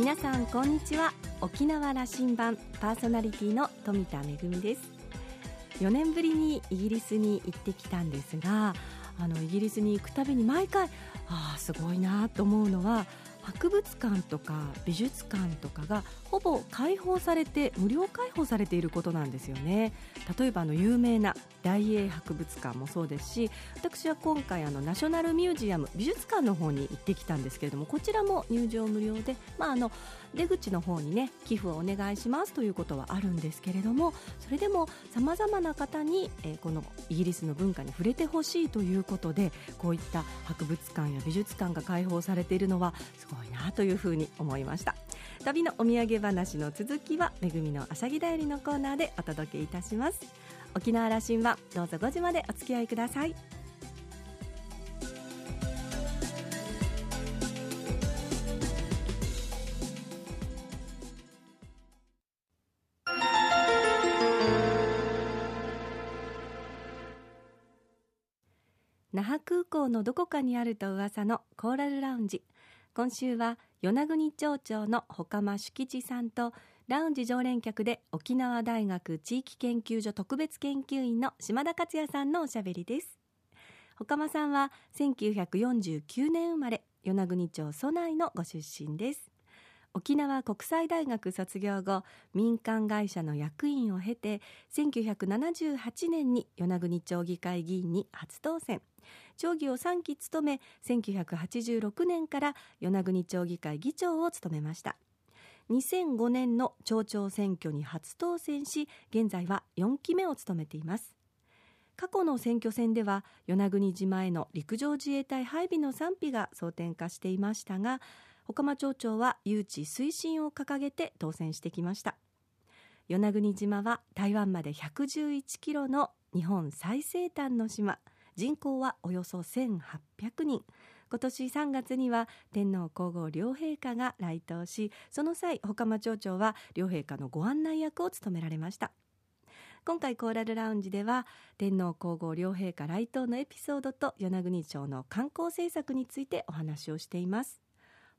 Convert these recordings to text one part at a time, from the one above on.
皆さんこんにちは。沖縄羅針盤パーソナリティの富田恵です。4年ぶりにイギリスに行ってきたんですがあのイギリスに行くたびに毎回ああすごいなと思うのは博物館とか美術館とかがほぼ開放されて無料開放されていることなんですよね。例えばあの有名な大英博物館もそうですし私は今回あのナショナルミュージアム美術館の方に行ってきたんですけれどもこちらも入場無料で、まあ、あの出口の方にね寄付をお願いしますということはあるんですけれどもそれでもさまざまな方に、えー、このイギリスの文化に触れてほしいということでこういった博物館や美術館が開放されているのはすごいなというふうに思いました。旅のお土産話の続きはめぐみのあしゃぎだよりのコーナーでお届けいたします。沖縄羅針盤どうぞ5時までお付き合いください。那覇空港のどこかにあると噂のコーラルラウンジ今週は与那国町長の岡間主吉さんとラウンジ常連客で沖縄大学地域研究所特別研究員の島田克也さんのおしゃべりです。岡間さんは1949年生まれ与那国町蘇内のご出身です。沖縄国際大学卒業後民間会社の役員を経て1978年に与那国町議会議員に初当選。町議を3期務め1986年から与那国町議会議長を務めました。2005年の町長選挙に初当選し現在は4期目を務めています。過去の選挙戦では与那国島への陸上自衛隊配備の賛否が争点化していましたが岡間町長は誘致推進を掲げて当選してきました。与那国島は台湾まで111キロの日本最西端の島。人口はおよそ1800人。今年3月には天皇皇后両陛下が来島しその際岡間町長は両陛下のご案内役を務められました。今回コーラルラウンジでは天皇皇后両陛下来島のエピソードと与那国町の観光政策についてお話をしています。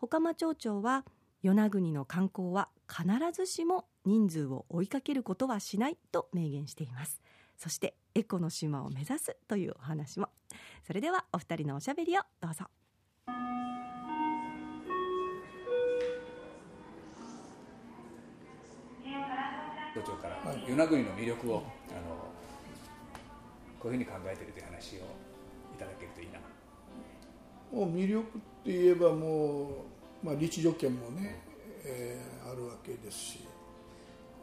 岡間町長は与那国の観光は必ずしも人数を追いかけることはしないと明言しています。そしてエコの島を目指すというお話も。それではお二人のおしゃべりをどうぞ。から。与那国の魅力を、あのこういうふうに考えているという話をいただけるといいなもう魅力って言えばもう、まあ、立地条件もね、えー、あるわけですし、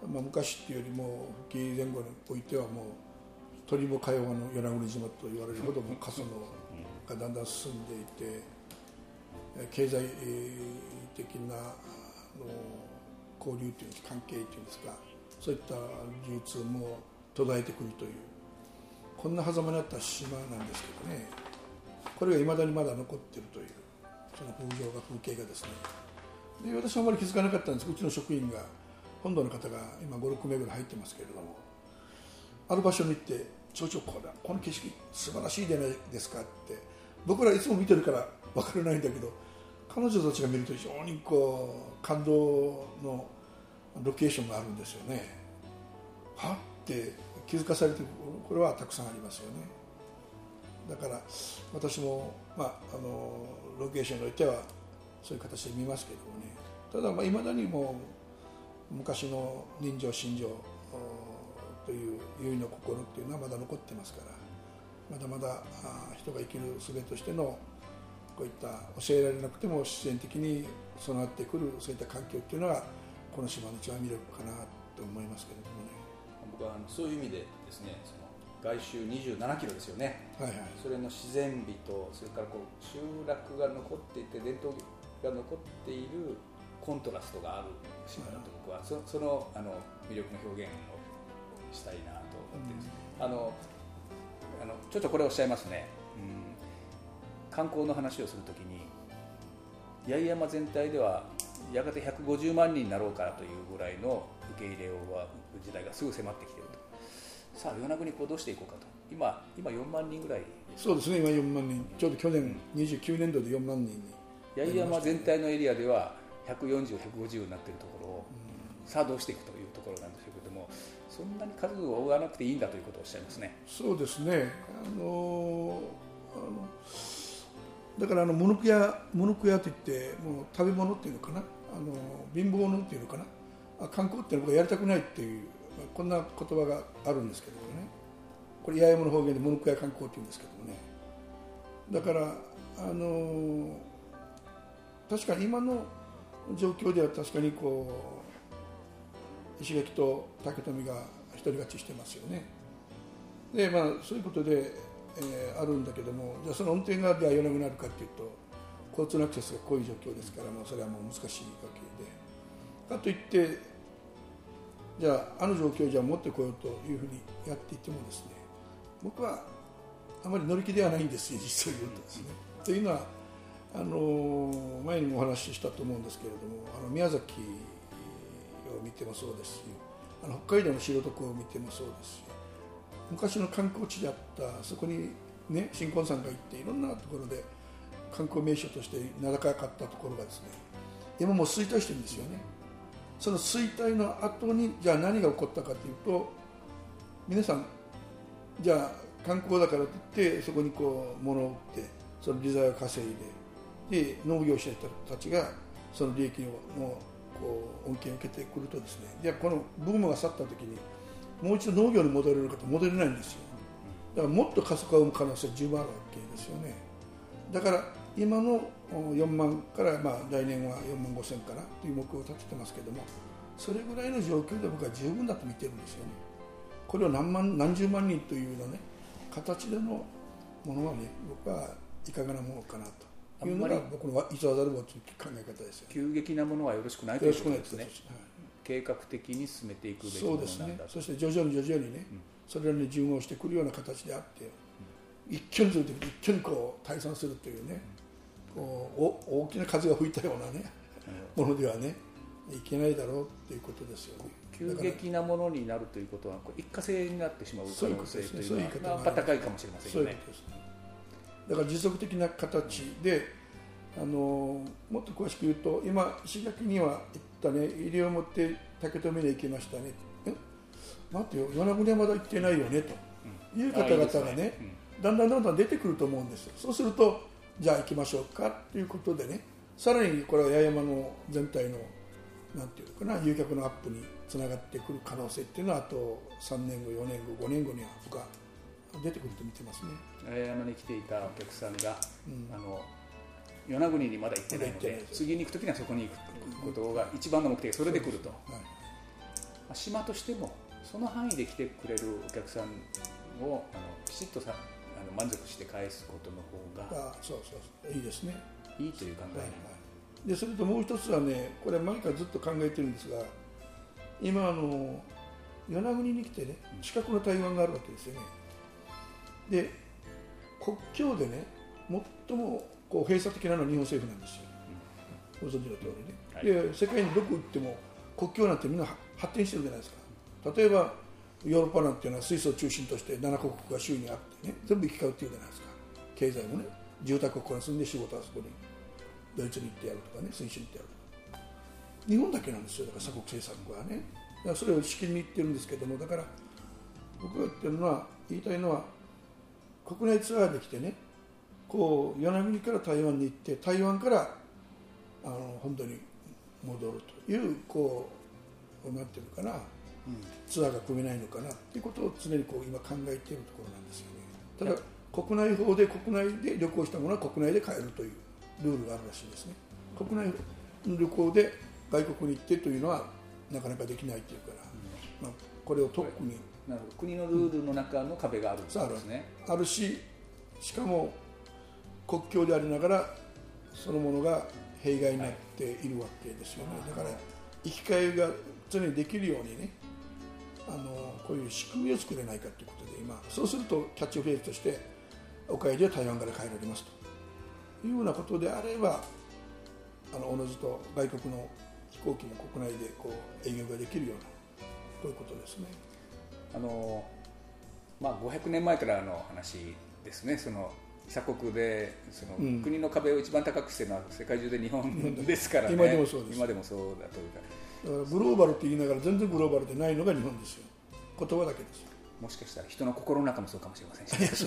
まあ、昔っていうよりも復帰前後においてはもう鳥も会話の与那国島と言われるほども過疎のがだんだん進んでいて経済的なの交流という関係というんですかそういった流通も途絶えてくるというこんな狭間にあった島なんですけどね。これがいまだにまだ残っているというその風情が風景がですね。で私はあまり気づかなかったんです。うちの職員が本土の方が今56名ぐらい入ってますけれどもある場所に行って「町長これこの景色素晴らしいじゃないですか」って僕らいつも見てるから分からないんだけど彼女たちが見ると非常にこう感動のロケーションがあるんですよね。はって気づかされてこれはたくさんありますよね。だから私も、まあ、あのロケーションにおいてはそういう形で見ますけどもね。ただいまだにも昔の人情心情という結の心っていうのはまだ残ってますからまだまだ人が生きる術としてのこういった教えられなくても自然的に備わってくるそういった環境っていうのがこの島の一番魅力かなと思いますけれどもね。僕はそういう意味でですねその外周27キロですよね、はいはい、それの自然美とそれからこう集落が残っていて伝統が残っているコントラストがある島だと僕はそそのあの魅力の表現をしたいなと思ってうん、あのあのちょっとこれおっしゃいますね、うん、観光の話をするときに八重山全体ではやがて150万人になろうかというぐらいの受け入れを時代がすぐ迫ってきているとさあ与那国こうどうしていこうかと。今今4万人ぐらい。そうですね今4万人。ちょうど去年29年度で4万人に。八重山全体のエリアでは140、150になっているところを、さあどうしていくというところなんでしょうけどもそんなに数を追わなくていいんだということをおっしゃいますね。そうですね。あのあのだからあのモノク屋モノク屋といってもう食べ物っていうのかな？あの貧乏のっていうのかな？あ観光っていうのは僕はやりたくないっていうこんな言葉があるんですけどもね。これ八重山の方言でモノク屋観光っていうんですけどもね。だからあの確かに今の状況では確かにこう石垣と竹富が独り勝ちしてますよね。でまあそういうことで、えーあるんだけどもじゃあその運転がじゃあ寄らなくなるかっていうと交通のアクセスがこういう状況ですからもうそれはもう難しいわけで。かといってじゃああの状況をじゃ持ってこようというふうにやっていってもですね僕はあまり乗り気ではないんですよ実を言うとですね。というのはあの前にもお話ししたと思うんですけれどもあの宮崎を見てもそうですしあの北海道の知床を見てもそうですし昔の観光地であったそこに、ね、新婚さんが行っていろんなところで観光名所として名高かったところがですね今もう衰退してるんですよねその衰退の後にじゃあ何が起こったかというと皆さんじゃあ観光だからといってそこにこう物を売ってその利材を稼いでで農業してたちがその利益のこう恩恵を受けてくるとですねじゃあこのブームが去った時にもう一度農業に戻れるかと戻れないんですよ。だからもっと加速化を生む可能性は十分あるわけですよね。だから今のお4万から、まあ、来年は4万5千かなという目標を立ててますけどもそれぐらいの状況で僕は十分だと見てるんですよね。これを何万何十万人というようなね形でのものはね僕はいかがなものかなと。いうのが僕の偽らざるをという考え方ですよ急激なものはよろしくないということですね。はい。計画的に進めていくべきものそうですね。そして徐々に徐々にね、それらに順応してくるような形であって、一挙にすると一挙にこう退散するというね、こうお大きな風が吹いたようなね、ものではねいけないだろうっていうことですよね。急激なものになるということはこう一過性になってしまう可能性というのはそういう言い方がまあ高いかもしれませんよね。ね。だから持続的な形であのもっと詳しく言うと今石垣には行ったね入りを持って竹富に行きましたね。え？待ってよ与那国はまだ行ってないよねと。いう方々がねですねだんだんだんだん出てくると思うんですよ。そうするとじゃあ行きましょうかということでね。さらにこれは八重山の全体のなんていうのかな誘客のアップにつながってくる可能性っていうのはあと3年後4年後5年後には僕は出てくると見てますね。八重山に来ていたお客さんが、あの与那国にまだ行ってないので次に行く時にはそこに行くことが一番の目的それで来ると、はい。まあ島としてもその範囲で来てくれるお客さんをあのきちっとさあの満足して返すことの方があそうそうそう。いいですね、いいという考えはいはい、でそれともう一つはねこれ前からずっと考えてるんですが今あの与那国に来てね近くの台湾があるわけですよね。で国境でね最もこう閉鎖的なのは日本政府なんですよ、ご存知の通りね、で世界にどこ行っても国境なんてみんな発展してるじゃないですか。例えばヨーロッパなんていうのはスイスを中心として7カ国が周囲にあってね全部行き交うっていうじゃないですか。経済もね住宅をここに住んで仕事はそこに。ドイツに行ってやるとかねスイスに行ってやるとか。日本だけなんですよだから鎖国政策はね。だからそれをしきりに言ってるんですけどもだから僕が言ってるのは言いたいのは国内ツアーで来てねこう与那国から台湾に行って台湾からあの本土に戻るというこうなんていうかな。ツアーが組めないのかなっていうことを常にこう今考えているところなんですよね。ただ国内法で国内で旅行したものは国内で買えるというルールがあるらしいですね。国内の旅行で外国に行ってというのはなかなかできないというから、まあ、これを特になるほど。国のルールの中の壁があるんですね、ある。ししかも国境でありながらそのものが弊害になっているわけですよね、だから行き交いが常にできるようにねこういう仕組みを作れないかということで今そうするとキャッチフレーズとしてお帰りは台湾から帰られますというようなことであればあのおのずと外国の飛行機も国内でこう営業ができるようなこういうことですね。あのまあ、500年前からの話ですね。その鎖国でその、うん。国の壁を一番高くしてるのは世界中で日本ですからね。今でもそうです。今でもそうだというか。だからグローバルって言いながら全然グローバルでないのが日本ですよ言葉だけですよ。もしかしたら人の心の中もそうかもしれませんし。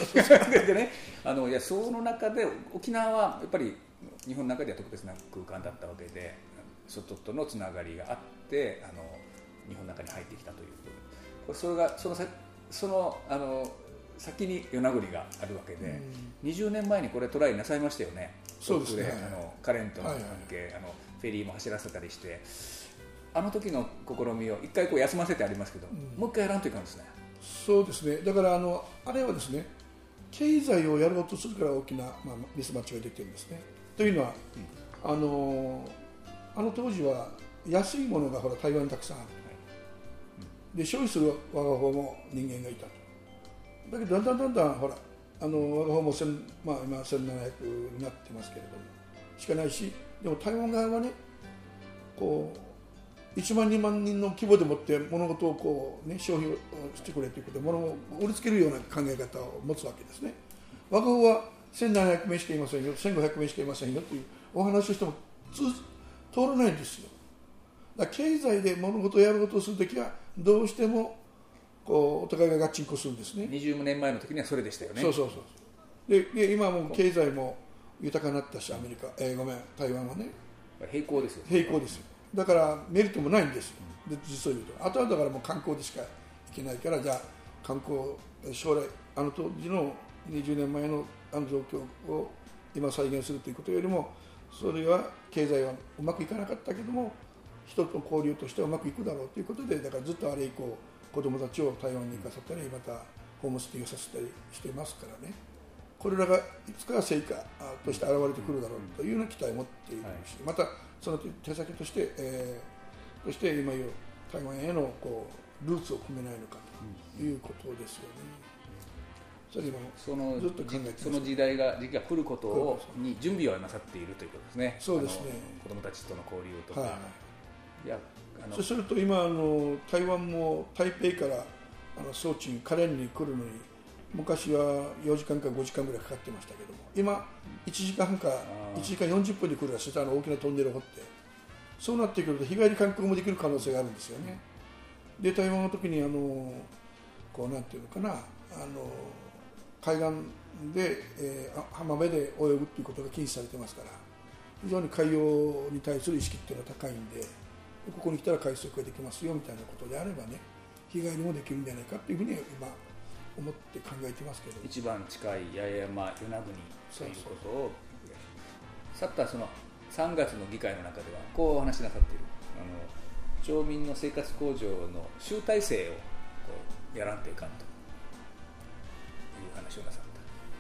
でね あのいやその中で沖縄はやっぱり日本の中では特別な空間だったわけで外とのつながりがあってあの日本の中に入ってきたというこれそれがそのさそのあの先に与那国があるわけで、20年前にこれトライなさいましたよね。そうですね。あのカレンとの関はいはい。係、あのフェリーも走らせたりしてあの時の試みを一回こう休ませてありますけど、もう一回やらんといかんですね。そうですね。だからあのあれはですね経済をやろうとするから大きな、まあ、ミスマッチができてるんですね。というのは、あのあの当時は安いものがほら台湾にたくさんある。で消費する我が方も人間がいたと。だけどだんだんだんだんほらあの我が方も千、まあ、今1700になってますけれどもしかないしでも台湾側はねこう1万2万人の規模でもって物事をこう、ね、消費をしてくれということで物を売りつけるような考え方を持つわけですね。我が方は1700名しかいませんよ1500名しかいませんよというお話をしても通通らないんですよ。だ経済で物事をやろうとするときはどうしてもこうお互いがガッチンコするんですね。20年前の時にはそれでしたよね。そうそうそうでで今はもう経済も豊かになったしアメリカ、えーごめん台湾はね。平行ですよ。平行ですよだからメリットもないんですよ。で実を言うと。あとはだからもう観光でしか行けないからじゃあ観光将来あの当時の20年前のあの状況を今再現するということよりもそれは経済はうまくいかなかったけども人と交流としてはうまくいくだろうということでだからずっとあれ以降子どもたちを台湾に行かせたりまたホームステイをさせたりしてますからね。これらがいつかは成果あとして現れてくるだろうというような期待を持っているし、またその手先として、えー、として今言う台湾へのこうルーツを組めないのかということですよね。それ今そのずっと考えてその時代が時期が来ることをに準備をなさっているということですね。そうですね。子供たちとの交流とか、はい。い、やそうすると今あの台湾も台北からあのソーチにカレンに来るのに昔は4時間か5時間ぐらいかかってましたけども今1時間半かあー。1時間40分で来るらしいあの大きなトンネルを掘ってそうなってくると日帰り観光もできる可能性があるんですよね。で台湾の時にあのこうなんていうのかなあの海岸で、えーあ浜辺で泳ぐっていうことが禁止されてますから非常に海洋に対する意識っていうのは高いんでここに来たら海水浴ができますよみたいなことであればね日帰りもできるんじゃないかっていうふうに今思って考えてますけど。一番近い八重山与那国ということをさったその3月の議会の中ではこうお話しなさっている。あの町民の生活向上の集大成をこうやらんといかんと。いう話をなさっ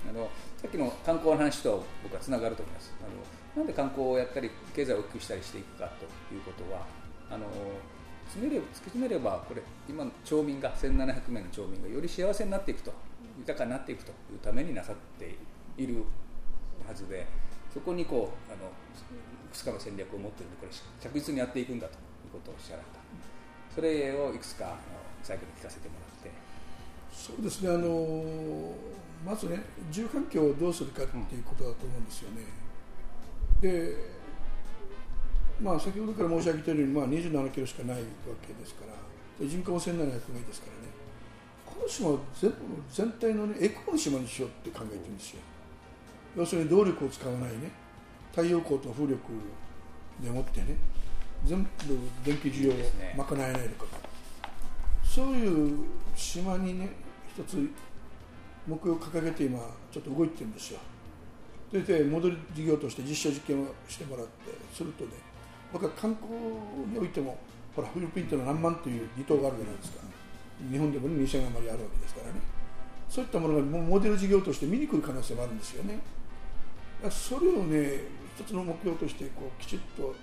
た。あのさっきの観光の話と僕はつながると思います。あのなんで観光をやったり経済を大きくしたりしていくかということはあの詰めれば突き詰めればこれ今の町民が1700名の町民がより幸せになっていくと豊かになっていくというためになさっているはずでそこにこうあのいくつかの戦略を持っているのでこれ着実にやっていくんだということをおっしゃられたそれをいくつかあの最後に聞かせてもらって。そうですねあのまずね住環境をどうするかっていうことだと思うんですよね、でまあ先ほどから申し上げているように、まあ、27キロしかないわけですからで人口も1700名ですからね。この島を全部全体の、ね、エコの島にしようって考えてるんですよ。要するに動力を使わないね。太陽光と風力でもってね全部電気需要を賄えないのかと。そういう島にね一つ目標を掲げて今ちょっと動いてるんですよ。ででモデル事業として実証実験をしてもらってするとね僕は観光においてもほらフィリピンっていうのは何万という離島があるじゃないですか。日本でも、ね、2000余りあるわけですからね。そういったものがもうモデル事業として見に来る可能性もあるんですよね。それをね一つの目標としてこうきちっと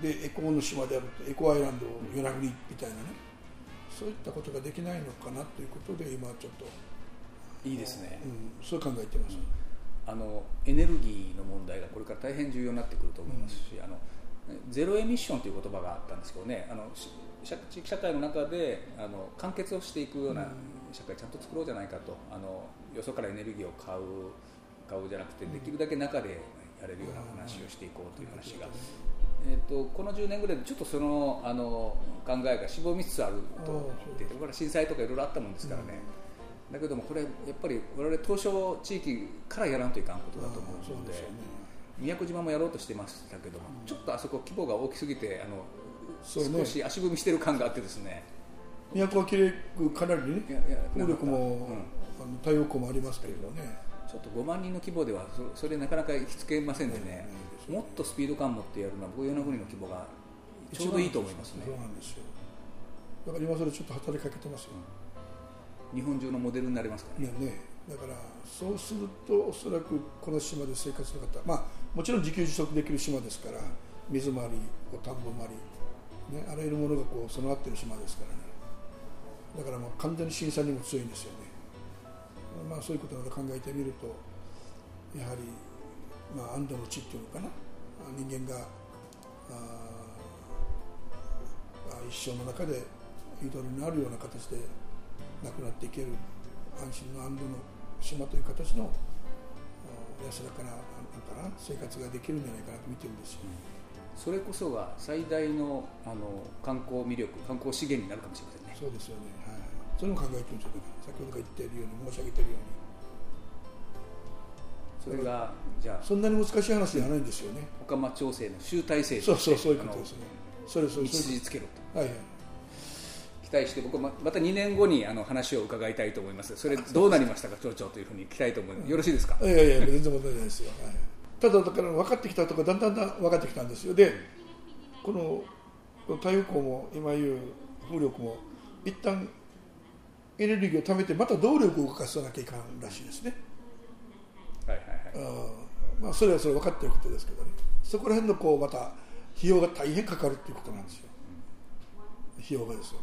でエコの島であるとエコアイランドを与那国みたいなねそういったことができないのかなということで今ちょっと、いいですね、うん、そう考えてます、あのエネルギーの問題がこれから大変重要になってくると思いますし、あのゼロエミッションという言葉があったんですけどねあの地域社会の中であの完結をしていくような社会ちゃんと作ろうじゃないかとあのよそからエネルギーを買う顔じゃなくてできるだけ中でやれるような話をしていこうという話が、えー、とこの10年ぐらいでちょっとそのあの考えがしぼみつつあると思っていてこれ震災とかいろいろあったもんですからね、だけどもこれやっぱり我々東証地域からやらんといかんことだと思うので。宮古島もやろうとしてましたけども、ちょっとあそこ規模が大きすぎてあの、少し足踏みしてる感があってですね。宮古はきれくかなりね能力も、うん、あの太陽光もありますけれどね。ちょっと5万人の規模ではそそれなかなか行きつけませんでね、うん、もっとスピード感持ってやるのは僕与那国の規模がちょうどいいと思いますね。そうなんですよ。だから今それちょっと働きかけてますよ、日本中のモデルになりますから。ねねだからそうするとおそらくこの島で生活する方まあもちろん自給自足できる島ですから水回り田んぼ回り、ね、あらゆるものがこう備わってる島ですからね。だからもう完全に審査にも強いんですよね、まあ、そういうことなど考えてみるとやはり、まあ、安堵の地っていうのかな。人間が一生の中でゆとりのあるような形で亡くなっていける安心の安堵の島という形の安らかなかな生活ができるんじゃないかなと見てるんですよ、それこそが最大のあの観光魅力観光資源になるかもしれませんね。そうですよね、はい、それも考えてるんですよ先ほどから言っているように申し上げているように。それがじゃあそんなに難しい話ではないんですよね。岡間調整の集大成そうそうそういうことですね。それそれ道筋つけろと。はいはい。期待して僕ままた2年後にあの話を伺いたいと思います。それどうなりましたか町長というふうに聞きたいと思います、よろしいですか？いやいや全然問題ないですよ、はい、ただだから分かってきたとかだんだんだん分かってきたんですよ。でこの太陽光も今言う風力も一旦エネルギーを貯めてまた動力を動かさなきゃいかんらしいですね。はいはいはい、まあ、それはそれ分かっていることですけどね。そこら辺のこうまた費用が大変かかるっていうことなんですよ。費用がですよ。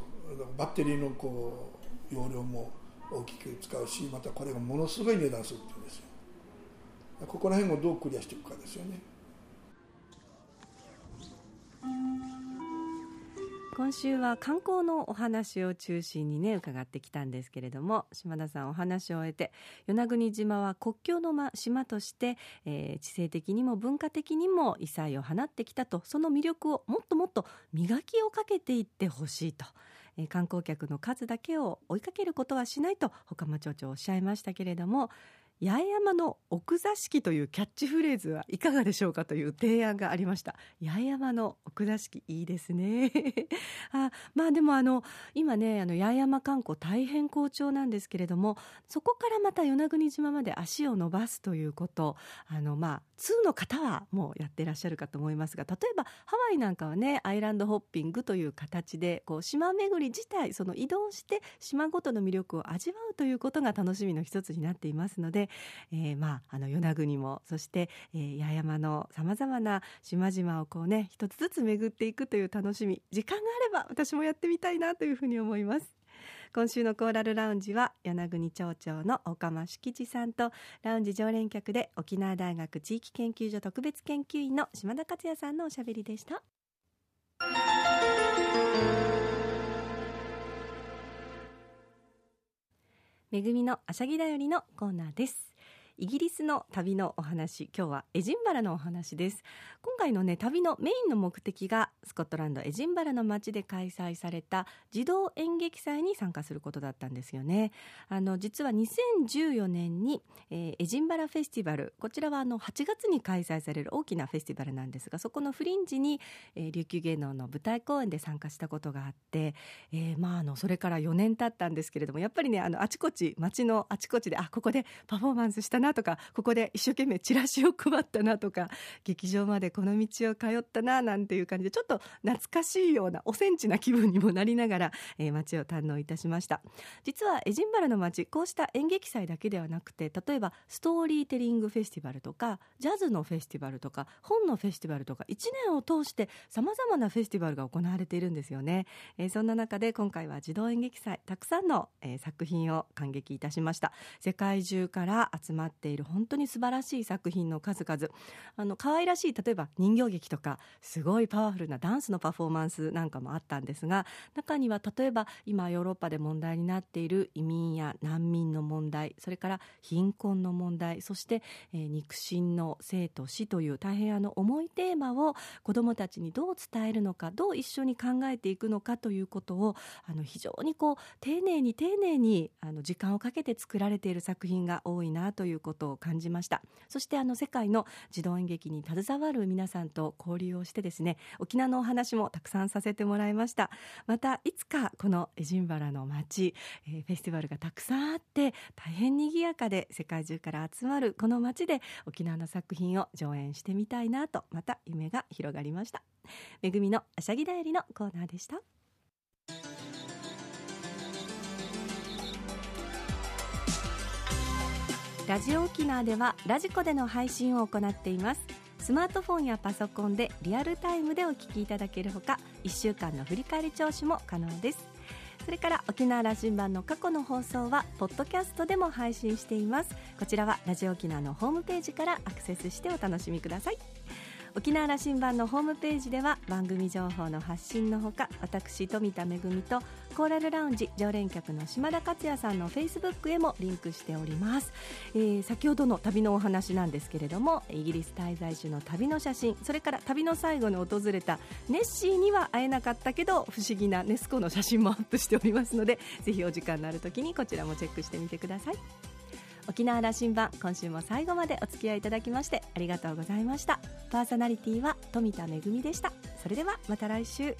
バッテリーのこう容量も大きく使うしまたこれがものすごい値段するっていうんですよここら辺をどうクリアしていくかですよね今週は観光のお話を中心にね伺ってきたんですけれども島田さんお話を終えて与那国島は国境の島として、えー、地政的にも文化的にも異彩を放ってきたとその魅力をもっともっと磨きをかけていってほしいと。えー、観光客の数だけを追いかけることはしないと他間町長おっしゃいましたけれども八重山の奥座敷というキャッチフレーズはいかがでしょうかという提案がありました。八重山の奥座敷いいですね。あまあでもあの今ねあの八重山観光大変好調なんですけれどもそこからまた与那国島まで足を伸ばすということ。あのまあ通の方はもうやってらっしゃるかと思いますが例えばハワイなんかはねアイランドホッピングという形でこう島巡り自体その移動して島ごとの魅力を味わうということが楽しみの一つになっていますのでえー、まあ、あの与那国もそして、えー、八重山のさまざまな島々をこうね一つずつ巡っていくという楽しみ時間があれば私もやってみたいなというふうに思います。今週のコーラルラウンジは与那国町長の岡間敷地さんとラウンジ常連客で沖縄大学地域研究所特別研究員の島田克也さんのおしゃべりでした。めぐみのあしゃぎだよりのコーナーです。イギリスの旅のお話今日はエジンバラのお話です。今回のね旅のメインの目的がスコットランドエジンバラの街で開催された児童演劇祭に参加することだったんですよね。あの実は2014年に、えー、エジンバラフェスティバルこちらはあの8月に開催される大きなフェスティバルなんですがそこのフリンジに、えー、琉球芸能の舞台公演で参加したことがあって、えー、まああのそれから4年経ったんですけれどもやっぱりねあのあちこち街のあちこちであここでパフォーマンスしたなとかここで一生懸命チラシを配ったなとか劇場までこの道を通ったななんていう感じでちょっと懐かしいようなおセンチな気分にもなりながら、えー、街を堪能いたしました。実はエジンバラの街こうした演劇祭だけではなくて例えばストーリーテリングフェスティバルとかジャズのフェスティバルとか本のフェスティバルとか1年を通してさまざまなフェスティバルが行われているんですよね、えー、そんな中で今回は児童演劇祭たくさんの、えー、作品を感激いたしました。世界中から集まっっている本当に素晴らしい作品の数々。あの可愛らしい例えば人形劇とかすごいパワフルなダンスのパフォーマンスなんかもあったんですが中には例えば今ヨーロッパで問題になっている移民や難民の問題それから貧困の問題そして、えー、肉親の生と死という大変あの重いテーマを子どもたちにどう伝えるのかどう一緒に考えていくのかということをあの非常にこう丁寧に丁寧にあの時間をかけて作られている作品が多いなということを感じました。そしてあの世界の児童演劇に携わる皆さんと交流をしてですね沖縄のお話もたくさんさせてもらいました。またいつかこのエジンバラの街、えー、フェスティバルがたくさんあって大変賑やかで世界中から集まるこの街で沖縄の作品を上演してみたいなとまた夢が広がりました。めぐみのあしゃぎだよりのコーナーでした。ラジオ沖縄ではラジコでの配信を行っています。スマートフォンやパソコンでリアルタイムでお聞きいただけるほか1週間の振り返り聴取も可能です。それから沖縄羅針盤の過去の放送はポッドキャストでも配信しています。こちらはラジオ沖縄のホームページからアクセスしてお楽しみください。沖縄羅針盤のホームページでは番組情報の発信のほか私富田恵とコーラルラウンジ常連客の島田克也さんのフェイスブックへもリンクしております、えー、先ほどの旅のお話なんですけれどもイギリス滞在中の旅の写真それから旅の最後に訪れたネッシーには会えなかったけど不思議なネスコの写真もアップしておりますのでぜひお時間のある時にこちらもチェックしてみてください。沖縄羅針盤今週も最後までお付き合いいただきましてありがとうございました。パーソナリティは富田恵でした。それではまた来週。